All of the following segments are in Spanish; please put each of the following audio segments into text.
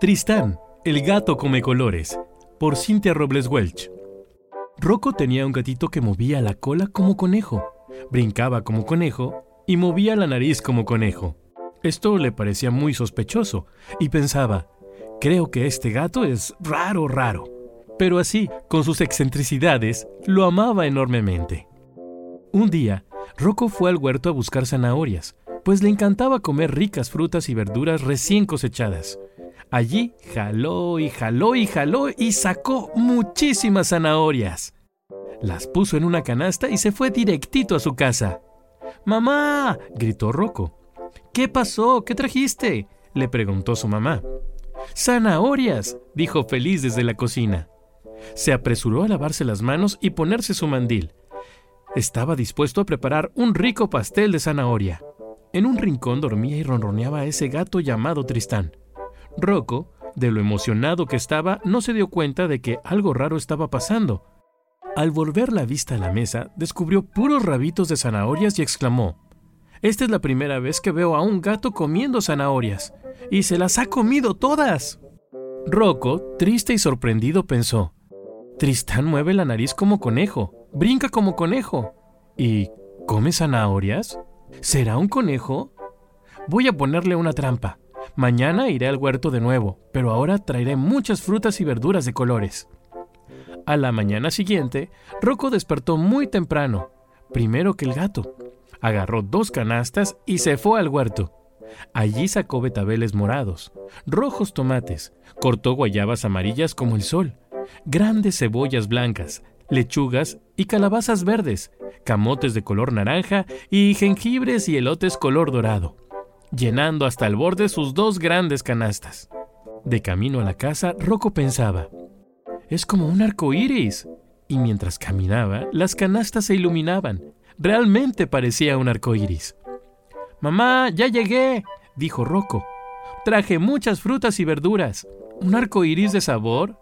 Tristán, el gato come colores, por Cynthia Robles Welch. Rocco tenía un gatito que movía la cola como conejo, brincaba como conejo y movía la nariz como conejo. Esto le parecía muy sospechoso y pensaba, creo que este gato es raro, raro. Pero así, con sus excentricidades, lo amaba enormemente. Un día, Rocco fue al huerto a buscar zanahorias, pues le encantaba comer ricas frutas y verduras recién cosechadas. Allí jaló y jaló y jaló y sacó muchísimas zanahorias. Las puso en una canasta y se fue directito a su casa. ¡Mamá! gritó Rocco. ¿Qué pasó? ¿Qué trajiste? le preguntó su mamá. Zanahorias, dijo feliz desde la cocina. Se apresuró a lavarse las manos y ponerse su mandil. Estaba dispuesto a preparar un rico pastel de zanahoria. En un rincón dormía y ronroneaba ese gato llamado Tristán. Rocco, de lo emocionado que estaba, no se dio cuenta de que algo raro estaba pasando. Al volver la vista a la mesa, descubrió puros rabitos de zanahorias y exclamó, Esta es la primera vez que veo a un gato comiendo zanahorias, y se las ha comido todas. Rocco, triste y sorprendido, pensó, Tristán mueve la nariz como conejo, brinca como conejo. ¿Y come zanahorias? ¿Será un conejo? Voy a ponerle una trampa. Mañana iré al huerto de nuevo, pero ahora traeré muchas frutas y verduras de colores. A la mañana siguiente, Rocco despertó muy temprano, primero que el gato. Agarró dos canastas y se fue al huerto. Allí sacó betabeles morados, rojos tomates, cortó guayabas amarillas como el sol, grandes cebollas blancas, lechugas y calabazas verdes, camotes de color naranja y jengibres y elotes color dorado, llenando hasta el borde sus dos grandes canastas. De camino a la casa, Rocco pensaba, es como un arco iris. Y mientras caminaba, las canastas se iluminaban. Realmente parecía un arco iris. Mamá, ya llegué, dijo Rocco. Traje muchas frutas y verduras. ¿Un arco iris de sabor?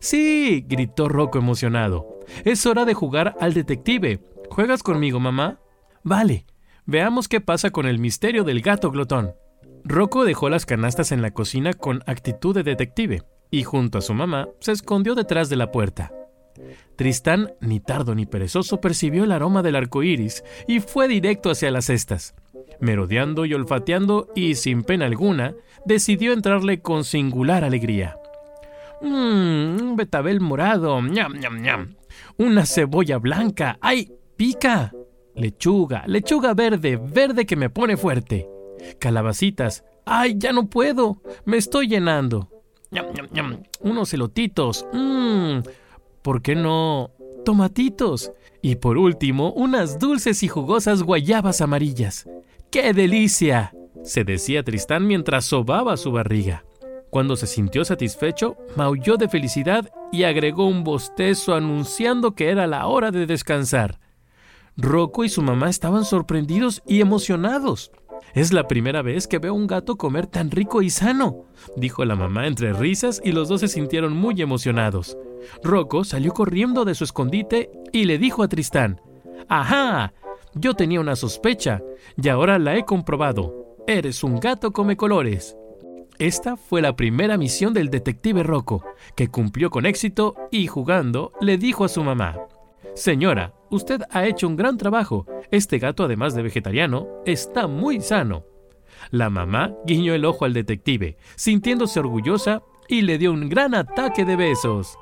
Sí, gritó Rocco emocionado. Es hora de jugar al detective. ¿Juegas conmigo, mamá? Vale. Veamos qué pasa con el misterio del gato glotón. Rocco dejó las canastas en la cocina con actitud de detective y junto a su mamá se escondió detrás de la puerta. Tristán, ni tardo ni perezoso, percibió el aroma del arco iris y fue directo hacia las cestas. Merodeando y olfateando y sin pena alguna, decidió entrarle con singular alegría. Mmm, un betabel morado, ñam, ñam, ñam. Una cebolla blanca, ¡ay! ¡Pica! Lechuga, lechuga verde, verde que me pone fuerte. Calabacitas, ¡ay! Ya no puedo, me estoy llenando. Unos elotitos, mmm. ¿Por qué no? Tomatitos. Y por último, unas dulces y jugosas guayabas amarillas. ¡Qué delicia! se decía Tristán mientras sobaba su barriga. Cuando se sintió satisfecho, maulló de felicidad y agregó un bostezo anunciando que era la hora de descansar. Rocco y su mamá estaban sorprendidos y emocionados. Es la primera vez que veo un gato comer tan rico y sano, dijo la mamá entre risas y los dos se sintieron muy emocionados. Rocco salió corriendo de su escondite y le dijo a Tristán, ¡Ajá! Yo tenía una sospecha y ahora la he comprobado. Eres un gato come colores. Esta fue la primera misión del detective Rocco, que cumplió con éxito y jugando le dijo a su mamá, Señora, usted ha hecho un gran trabajo. Este gato, además de vegetariano, está muy sano. La mamá guiñó el ojo al detective, sintiéndose orgullosa, y le dio un gran ataque de besos.